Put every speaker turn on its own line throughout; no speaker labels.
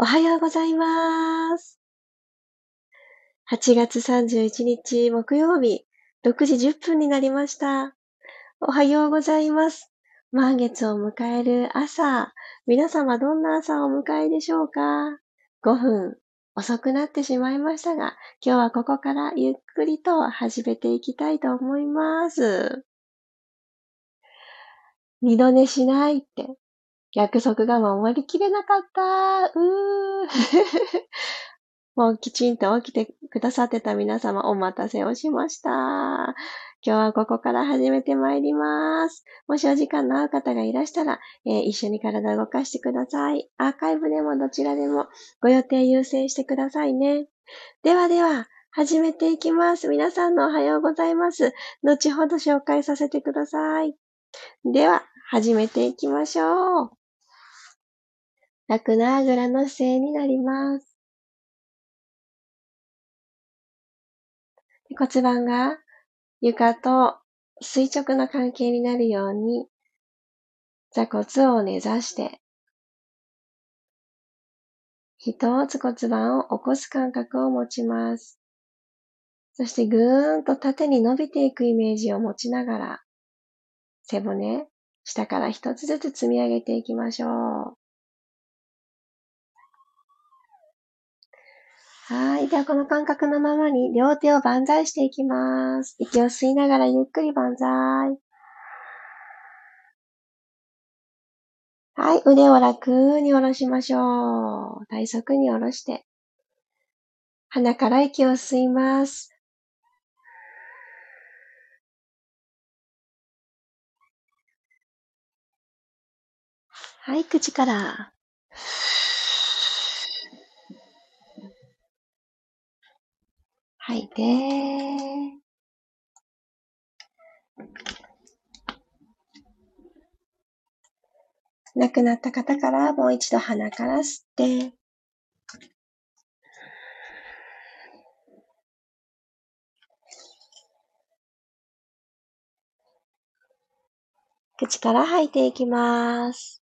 おはようございます。8月31日木曜日、6時10分になりました。おはようございます。満月を迎える朝、皆様どんな朝をお迎えでしょうか ?5 分遅くなってしまいましたが、今日はここからゆっくりと始めていきたいと思います。二度寝しないって約束が守りきれなかった。うー。もうきちんと起きてくださってた皆様お待たせをしました。今日はここから始めてまいります。もしお時間の合う方がいらしたら、えー一緒に体を動かしてください。アーカイブでもどちらでもご予定優先してくださいね。ではでは、始めていきます。皆さんのおはようございます。後ほど紹介させてください。では、始めていきましょう。楽なあぐらの姿勢になります。骨盤が床と垂直な関係になるように座骨を根ざして一つ骨盤を起こす感覚を持ちます。そしてぐーんと縦に伸びていくイメージを持ちながら背骨、下から一つずつ積み上げていきましょう。はい。では、この感覚のままに両手を万歳していきます。息を吸いながらゆっくり万歳。はい。腕を楽に下ろしましょう。体側に下ろして。鼻から息を吸います。はい。口から。吐いて。亡くなった方からもう一度鼻から吸って。口から吐いていきます。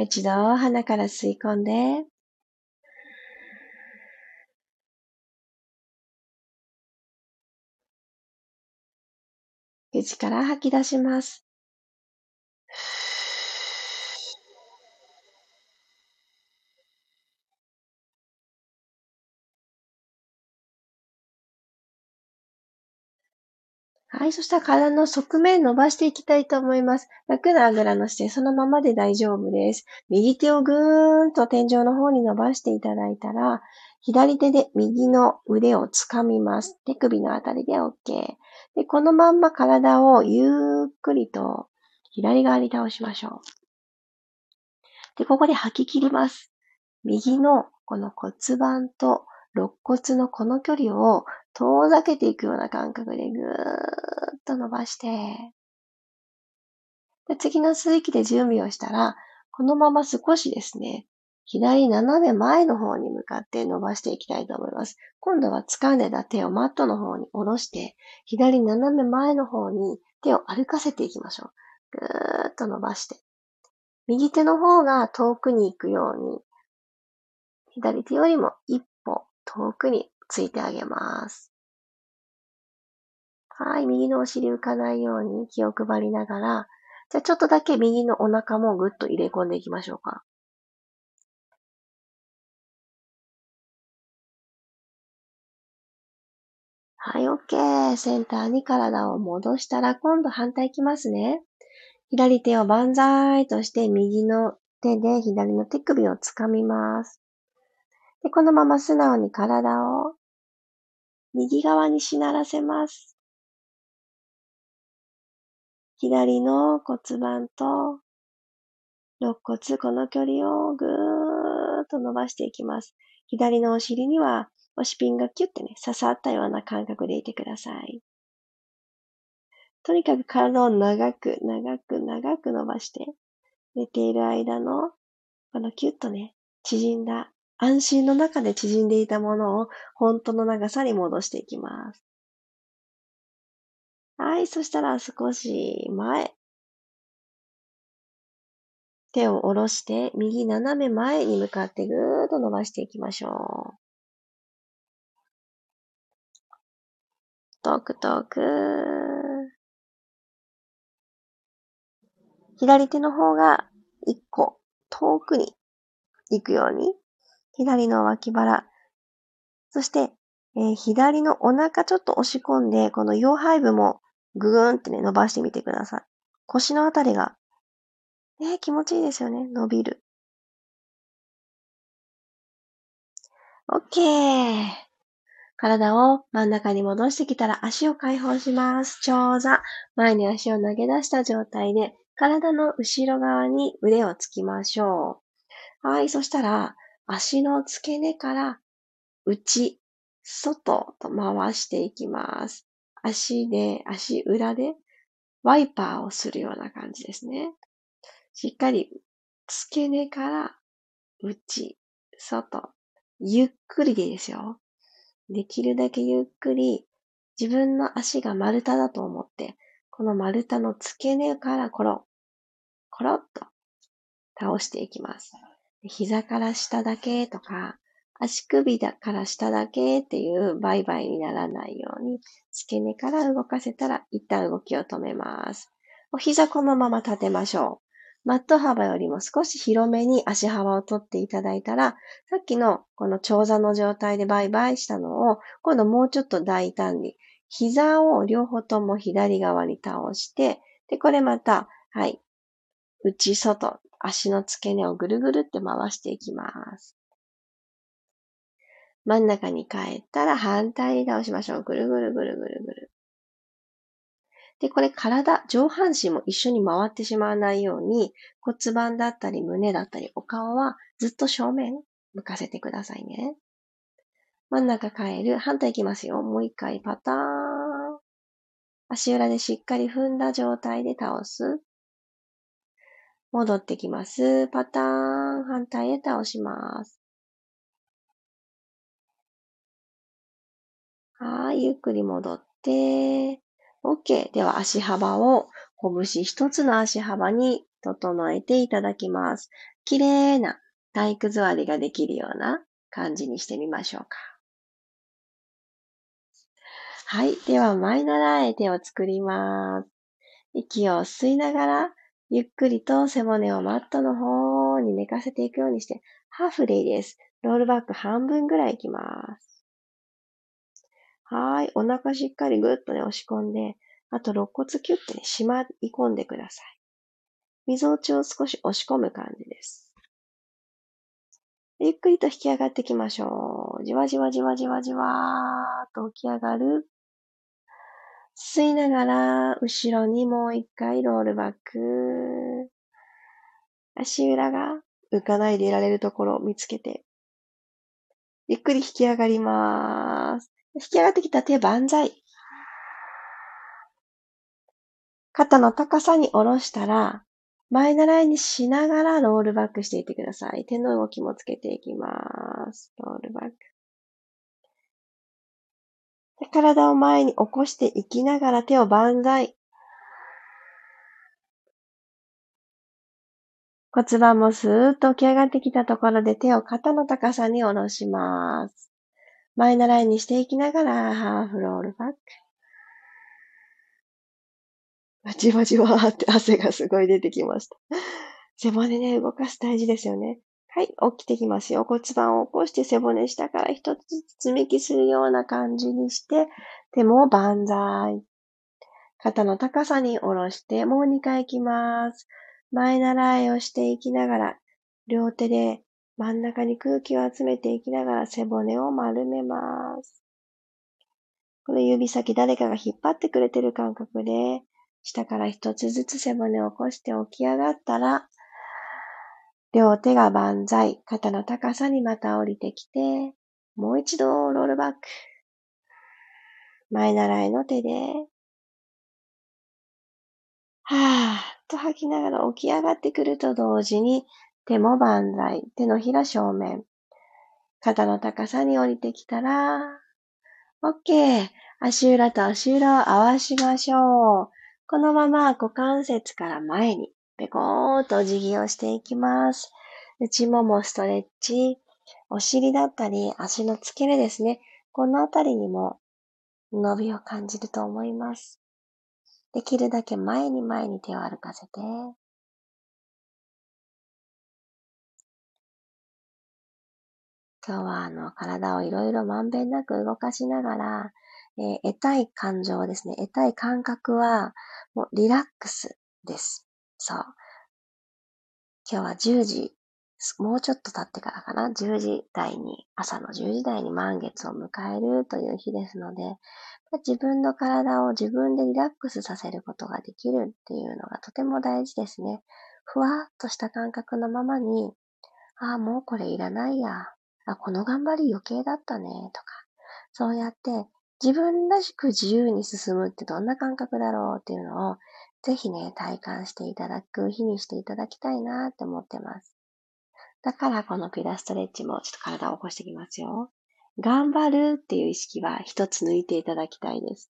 一度鼻から吸い込んで。口から吐き出します。はい。そしたら体の側面伸ばしていきたいと思います。楽なあぐらの姿勢、そのままで大丈夫です。右手をぐーんと天井の方に伸ばしていただいたら、左手で右の腕を掴みます。手首のあたりで OK。で、このまんま体をゆっくりと左側に倒しましょう。で、ここで吐き切ります。右のこの骨盤と肋骨のこの距離を遠ざけていくような感覚でぐーっと伸ばして、で次の吸う息で準備をしたら、このまま少しですね、左斜め前の方に向かって伸ばしていきたいと思います。今度は掴んでた手をマットの方に下ろして、左斜め前の方に手を歩かせていきましょう。ぐーっと伸ばして。右手の方が遠くに行くように、左手よりも一遠くについてあげます。はい、右のお尻浮かないように気を配りながら、じゃあちょっとだけ右のお腹もぐっと入れ込んでいきましょうか。はい、OK。センターに体を戻したら、今度反対いきますね。左手を万歳として、右の手で左の手首を掴みます。で、このまま素直に体を右側にしならせます。左の骨盤と肋骨、この距離をぐーっと伸ばしていきます。左のお尻には、おしピンがキュッてね、刺さったような感覚でいてください。とにかく体を長く、長く、長く伸ばして、寝ている間の、このキュッとね、縮んだ安心の中で縮んでいたものを本当の長さに戻していきます。はい、そしたら少し前。手を下ろして、右斜め前に向かってぐーっと伸ばしていきましょう。トクトク。左手の方が一個遠くに行くように、左の脇腹、そして、えー、左のお腹ちょっと押し込んで、この腰背部もぐーんってね、伸ばしてみてください。腰のあたりが、ね、気持ちいいですよね、伸びる。OK。体を真ん中に戻してきたら足を解放します。長座。前に足を投げ出した状態で、体の後ろ側に腕をつきましょう。はい。そしたら、足の付け根から内、外と回していきます。足で、足裏でワイパーをするような感じですね。しっかり付け根から内、外、ゆっくりでいいですよ。できるだけゆっくり自分の足が丸太だと思って、この丸太の付け根からコロ、コロッと倒していきます。膝から下だけとか、足首だから下だけっていうバイバイにならないように、付け根から動かせたら一旦動きを止めます。お膝このまま立てましょう。マット幅よりも少し広めに足幅を取っていただいたら、さっきのこの長座の状態でバイバイしたのを、今度もうちょっと大胆に、膝を両方とも左側に倒して、で、これまた、はい、内外、足の付け根をぐるぐるって回していきます。真ん中に帰ったら反対に倒しましょう。ぐるぐるぐるぐるぐる。で、これ体、上半身も一緒に回ってしまわないように骨盤だったり胸だったりお顔はずっと正面向かせてくださいね。真ん中変える。反対いきますよ。もう一回パターン。足裏でしっかり踏んだ状態で倒す。戻ってきます。パターン。反対へ倒します。はい。ゆっくり戻って、OK。では足幅を拳一つの足幅に整えていただきます。綺麗な体育座りができるような感じにしてみましょうか。はい。では、前習え手を作ります。息を吸いながら、ゆっくりと背骨をマットの方に寝かせていくようにして、ハーフでいいです。ロールバック半分ぐらいいきます。はい。お腹しっかりぐっとね、押し込んで、あと肋骨キュッてね、しまい込んでください。溝落ちを少し押し込む感じです。ゆっくりと引き上がっていきましょう。じわじわじわじわじわーっと起き上がる。吸いながら、後ろにもう一回ロールバック。足裏が浮かないでいられるところを見つけて、ゆっくり引き上がります。引き上がってきた手万歳。肩の高さに下ろしたら、前習いにしながらロールバックしていってください。手の動きもつけていきます。ロールバック。で体を前に起こしていきながら手を万歳。骨盤もスーッと起き上がってきたところで手を肩の高さに下ろします。前習いにしていきながら、ハーフロールバック。じわじわーって汗がすごい出てきました。背骨ね、動かす大事ですよね。はい、起きてきますよ。骨盤を起こして背骨下から一つずつ積み木するような感じにして、手も万歳。肩の高さに下ろして、もう2回行きます。前習いをしていきながら、両手で真ん中に空気を集めていきながら背骨を丸めます。この指先誰かが引っ張ってくれてる感覚で、下から一つずつ背骨を起こして起き上がったら、両手が万歳、肩の高さにまた降りてきて、もう一度ロールバック。前習いの手で、はーっと吐きながら起き上がってくると同時に、手も万歳。手のひら正面。肩の高さに降りてきたら、OK。足裏と足裏を合わしましょう。このまま股関節から前に、ペコーっとお辞儀をしていきます。内ももストレッチ、お尻だったり足の付け根ですね。このあたりにも伸びを感じると思います。できるだけ前に前に手を歩かせて、今日はあの体をいろいろまんべんなく動かしながら、えー、得たい感情ですね。得たい感覚は、もうリラックスです。そう。今日は10時、もうちょっと経ってからかな、10時台に、朝の10時台に満月を迎えるという日ですので、自分の体を自分でリラックスさせることができるっていうのがとても大事ですね。ふわっとした感覚のままに、ああ、もうこれいらないや。あ、この頑張り余計だったね、とか。そうやって自分らしく自由に進むってどんな感覚だろうっていうのを、ぜひね、体感していただく日にしていただきたいなって思ってます。だからこのピラストレッチもちょっと体を起こしていきますよ。頑張るっていう意識は一つ抜いていただきたいです。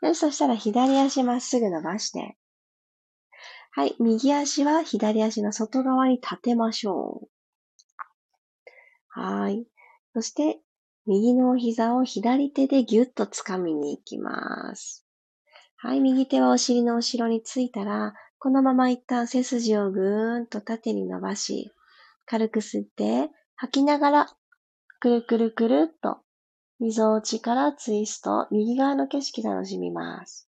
よし、そしたら左足まっすぐ伸ばして。はい、右足は左足の外側に立てましょう。はい。そして、右の膝を左手でぎゅっと掴みに行きます。はい、右手はお尻の後ろについたら、このまま一旦背筋をぐーんと縦に伸ばし、軽く吸って、吐きながら、くるくるくるっと、溝落ちからツイスト、右側の景色楽しみます。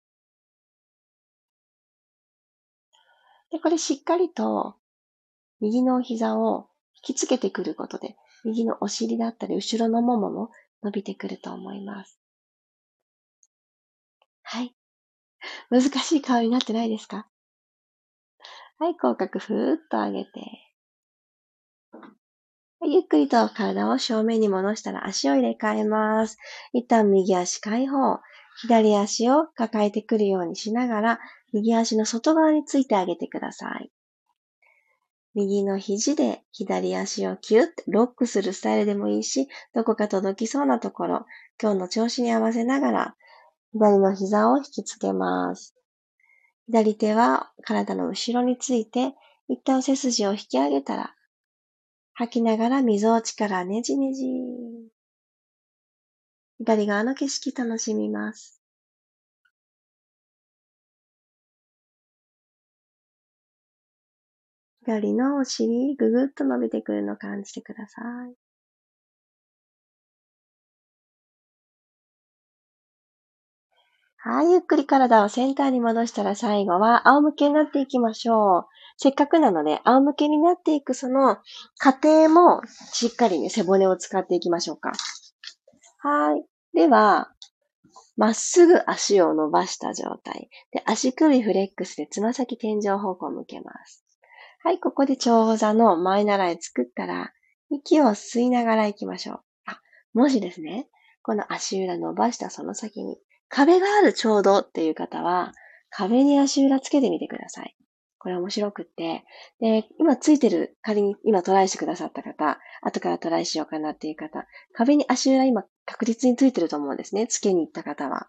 で、これしっかりと、右の膝を引きつけてくることで、右のお尻だったり、後ろのももも伸びてくると思います。はい。難しい顔になってないですか？はい、口角ふーっと上げて。ゆっくりと体を正面に戻したら足を入れ替えます。一旦右足解放。左足を抱えてくるようにしながら、右足の外側についてあげてください。右の肘で左足をキュッてロックするスタイルでもいいし、どこか届きそうなところ、今日の調子に合わせながら、左の膝を引きつけます。左手は体の後ろについて、一旦背筋を引き上げたら、吐きながら溝落ちからねじねじ。左側の景色楽しみます。左のお尻、ぐぐっと伸びてくるのを感じてください。はい、ゆっくり体をセンターに戻したら最後は仰向けになっていきましょう。せっかくなので仰向けになっていくその過程もしっかりね、背骨を使っていきましょうか。はい。では、まっすぐ足を伸ばした状態。で、足首フレックスでつま先天井方向を向けます。はい、ここで長座の前習い作ったら、息を吸いながら行きましょう。あ、もしですね、この足裏伸ばしたその先に壁があるちょうどっていう方は、壁に足裏つけてみてください。これ面白くって。で、今ついてる、仮に今トライしてくださった方、後からトライしようかなっていう方、壁に足裏今確実についてると思うんですね。つけに行った方は。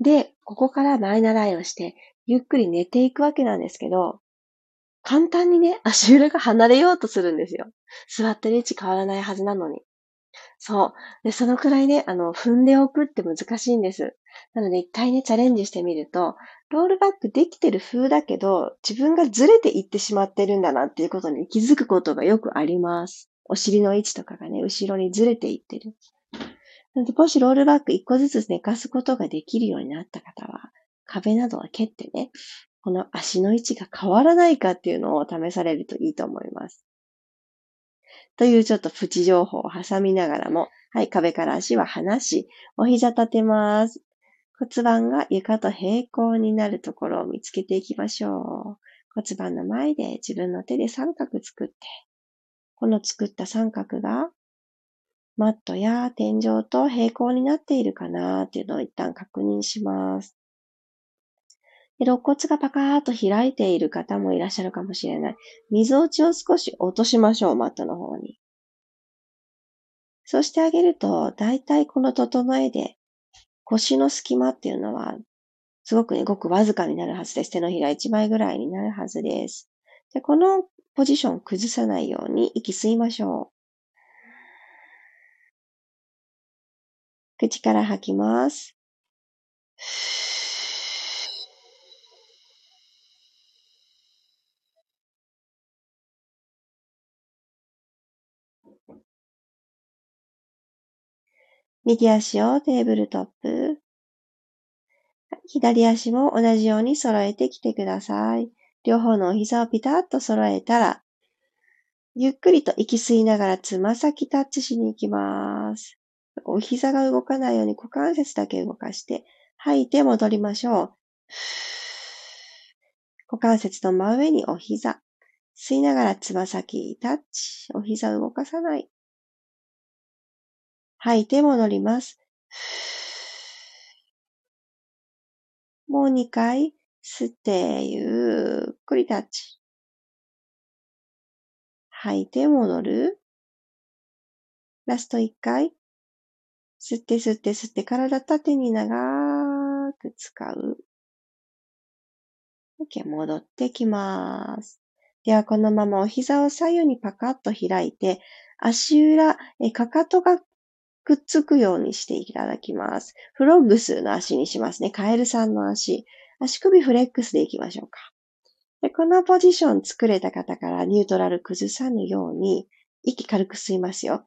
で、ここから前習いをして、ゆっくり寝ていくわけなんですけど、簡単にね、足裏が離れようとするんですよ。座ってる位置変わらないはずなのに。そう。で、そのくらいね、あの、踏んでおくって難しいんです。なので一回ね、チャレンジしてみると、ロールバックできてる風だけど、自分がずれていってしまってるんだなっていうことに気づくことがよくあります。お尻の位置とかがね、後ろにずれていってる。なので、もしロールバック一個ずつ寝かすことができるようになった方は、壁などは蹴ってね、この足の位置が変わらないかっていうのを試されるといいと思います。というちょっとプチ情報を挟みながらも、はい、壁から足は離し、お膝立てます。骨盤が床と平行になるところを見つけていきましょう。骨盤の前で自分の手で三角作って、この作った三角がマットや天井と平行になっているかなっていうのを一旦確認します。肋骨がパカーっと開いている方もいらっしゃるかもしれない。溝落ちを少し落としましょう、マットの方に。そうしてあげると、だいたいこの整えで、腰の隙間っていうのは、すごくね、ごくわずかになるはずです。手のひら1枚ぐらいになるはずです。でこのポジションを崩さないように息吸いましょう。口から吐きます。右足をテーブルトップ。左足も同じように揃えてきてください。両方のお膝をピタッと揃えたら、ゆっくりと息吸いながらつま先タッチしに行きます。お膝が動かないように股関節だけ動かして、吐いて戻りましょう。股関節の真上にお膝。吸いながらつま先タッチ。お膝動かさない。吐いて戻ります。もう2回吸ってゆっくりタッチ。吐いて戻る。ラスト1回。吸って吸って吸って体縦に長く使う。OK、戻ってきます。では、このままお膝を左右にパカッと開いて、足裏、えかかとがくっつくようにしていただきます。フロッグスの足にしますね。カエルさんの足。足首フレックスでいきましょうか。でこのポジション作れた方からニュートラル崩さぬように、息軽く吸いますよ。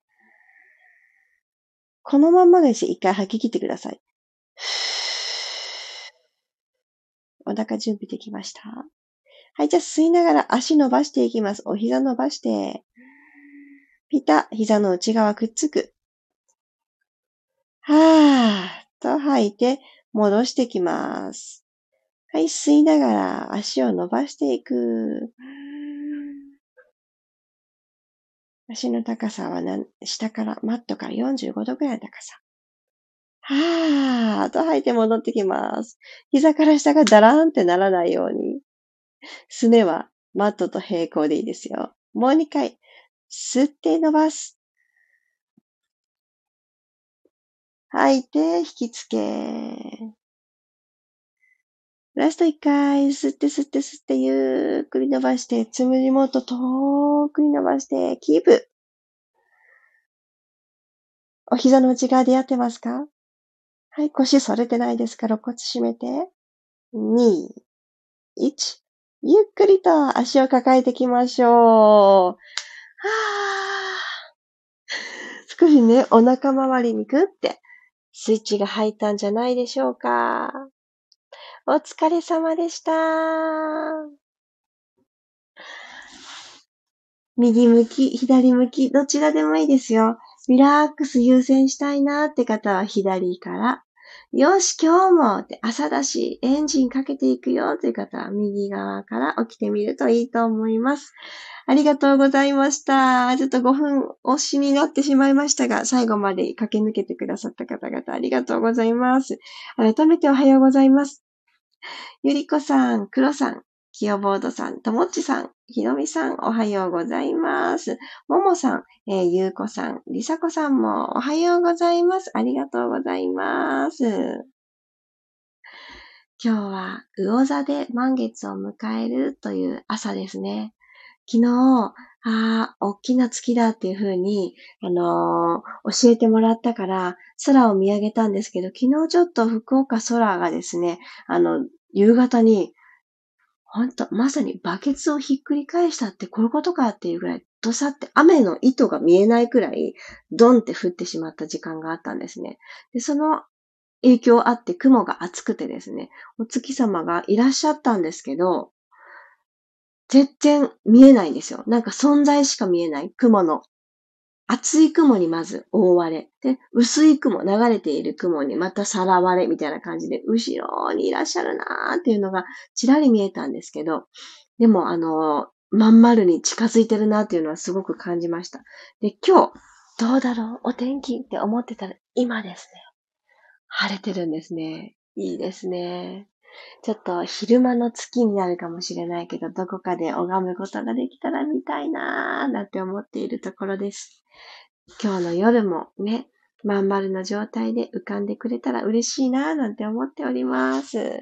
このまんまで一回吐き切ってください。お腹準備できました。はい、じゃあ吸いながら足伸ばしていきます。お膝伸ばして、ピタ、膝の内側くっつく。はーっと吐いて戻してきます。はい、吸いながら足を伸ばしていく。足の高さは下から、マットから45度くらいの高さ。はーっと吐いて戻ってきます。膝から下がダラーンってならないように。すねはマットと平行でいいですよ。もう2回。吸って伸ばす。吐いて、引きつけ。ラスト一回、吸って吸って吸って、ゆっくり伸ばして、つむじもっと遠くに伸ばして、キープ。お膝の内側でやってますか？はい、腰反れてないですか？ら、肋骨締めて。2、1。ゆっくりと足を抱えていきましょう。はぁ。少しね、お腹周りにグッてスイッチが入ったんじゃないでしょうか。お疲れ様でした。右向き、左向き、どちらでもいいですよ。リラックス優先したいなって方は左から。よし、今日も朝だし、エンジンかけていくよという方は右側から起きてみるといいと思います。ありがとうございました。ちょっと5分押しになってしまいましたが、最後まで駆け抜けてくださった方々ありがとうございます。改めておはようございます。ゆりこさん、くろさん、きよボードさん、ともっちさん、ひろみさん、おはようございます。ももさん、えー、ゆうこさん、りさこさんもおはようございます。ありがとうございます。今日は魚座で満月を迎えるという朝ですね。昨日、ああ、大きな月だっていう風に、あのー、教えてもらったから、空を見上げたんですけど、昨日ちょっと福岡空がですね、あの、夕方に、ほんと、まさにバケツをひっくり返したってこういうことかっていうぐらい、どさって雨の糸が見えないくらい、ドンって降ってしまった時間があったんですね。で、その影響あって雲が厚くてですね、お月様がいらっしゃったんですけど、全然見えないんですよ。なんか存在しか見えない雲の。厚い雲にまず覆われ。で、薄い雲、流れている雲にまたさらわれみたいな感じで、後ろにいらっしゃるなーっていうのがちらり見えたんですけど、でもあの、まん丸に近づいてるなっていうのはすごく感じました。で、今日、どうだろう？お天気って思ってたら今ですね。晴れてるんですね。いいですね。ちょっと昼間の月になるかもしれないけど、どこかで拝むことができたら見たいなーなんて思っているところです。今日の夜もね、まん丸な状態で浮かんでくれたら嬉しいなぁなんて思っております。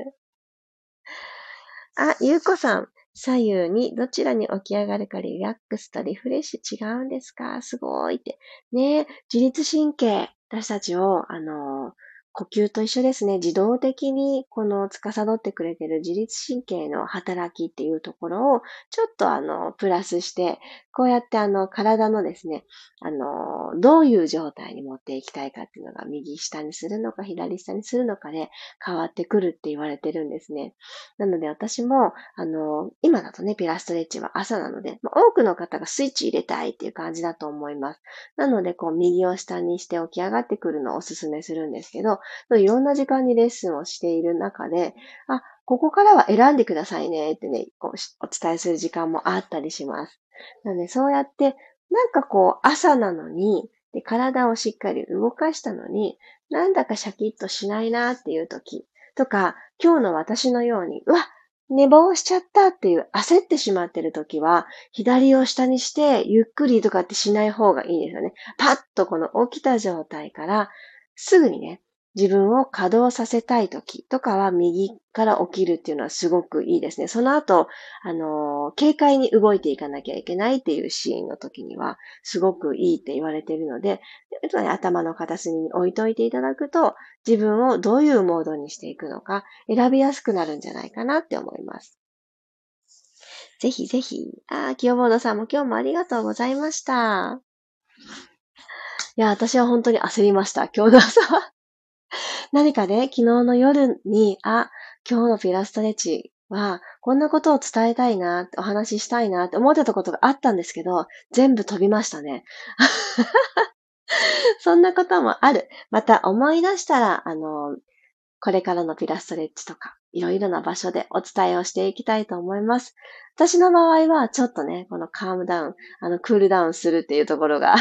あ、ゆうこさん。左右にどちらに起き上がるかリラックスとリフレッシュ違うんですか？すごいって。ね自律神経、私たちを、あの呼吸と一緒ですね。自動的にこの司ってくれてる自律神経の働きっていうところをちょっとあの、プラスして、こうやってあの、体のですね、あの、どういう状態に持っていきたいかっていうのが右下にするのか左下にするのかで変わってくるって言われてるんですね。なので私も、あの、今だとね、ピラストレッチは朝なので、多くの方がスイッチ入れたいっていう感じだと思います。なので、こう、右を下にして起き上がってくるのをお勧めするんですけど、いろんな時間にレッスンをしている中で、あ、ここからは選んでくださいねってね、こうお伝えする時間もあったりします。なので、そうやって、なんかこう、朝なのに、で体をしっかり動かしたのに、なんだかシャキッとしないなっていう時とか、今日の私のように、うわ、寝坊しちゃったっていう焦ってしまってる時は、左を下にしてゆっくりとかってしない方がいいですよね。パッとこの起きた状態から、すぐにね、自分を稼働させたい時とかは右から起きるっていうのはすごくいいですね。その後、あの、軽快に動いていかなきゃいけないっていうシーンの時にはすごくいいって言われているので、頭の片隅に置いといていただくと自分をどういうモードにしていくのか選びやすくなるんじゃないかなって思います。ぜひぜひ。あ、清ボードさんも今日もありがとうございました。いや、私は本当に焦りました。今日の朝は。何かね、昨日の夜に、あ、今日のピラストレッチは、こんなことを伝えたいな、お話ししたいなって思ってたことがあったんですけど、全部飛びましたね。そんなこともある。また思い出したら、あの、これからのピラストレッチとか、いろいろな場所でお伝えをしていきたいと思います。私の場合は、ちょっとね、このカームダウン、あの、クールダウンするっていうところが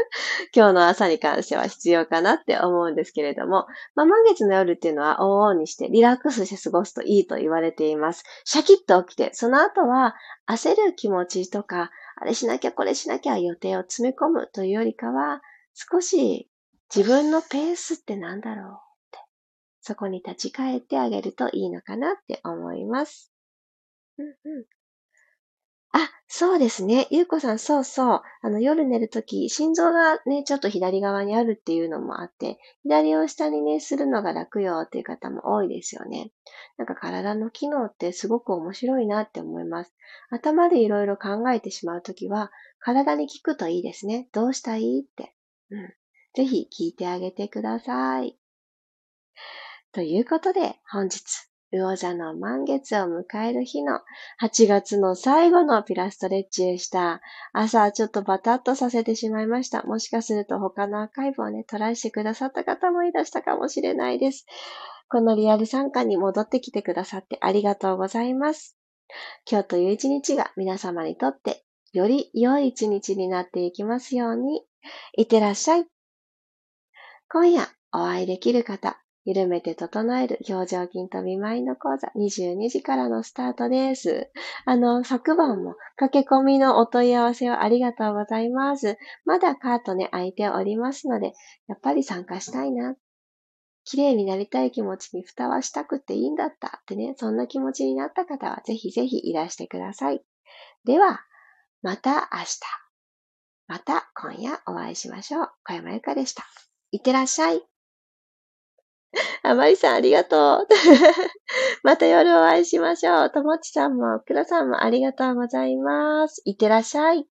今日の朝に関しては必要かなって思うんですけれども、まあ、満月の夜っていうのは、往々にしてリラックスして過ごすといいと言われています。シャキッと起きて、その後は、焦る気持ちとか、あれしなきゃこれしなきゃ予定を詰め込むというよりかは、少し自分のペースって何だろう？そこに立ち返ってあげるといいのかなって思います。うんうん。あ、そうですね。ゆうこさん、そうそう。あの、夜寝るとき、心臓がね、ちょっと左側にあるっていうのもあって、左を下にね、するのが楽よっていう方も多いですよね。なんか体の機能ってすごく面白いなって思います。頭でいろいろ考えてしまうときは、体に聞くといいですね。どうしたいって。うん。ぜひ聞いてあげてください。ということで、本日、魚座の満月を迎える日の8月の最後のピラストレッチでした。朝ちょっとバタッとさせてしまいました。もしかすると他のアーカイブをね、トライしてくださった方もいらしたかもしれないです。このリアル参加に戻ってきてくださってありがとうございます。今日という一日が皆様にとってより良い一日になっていきますように。いってらっしゃい。今夜お会いできる方、緩めて整える表情筋とビマインド講座22時からのスタートです。あの、昨晩も駆け込みのお問い合わせをありがとうございます。まだカートね、空いておりますので、やっぱり参加したいな。綺麗になりたい気持ちに蓋はしたくていいんだったってね、そんな気持ちになった方はぜひぜひいらしてください。では、また明日。また今夜お会いしましょう。小山由かでした。いってらっしゃい。あまりさんありがとう。また夜お会いしましょう。ともちさんも、くらさんもありがとうございます。いってらっしゃい。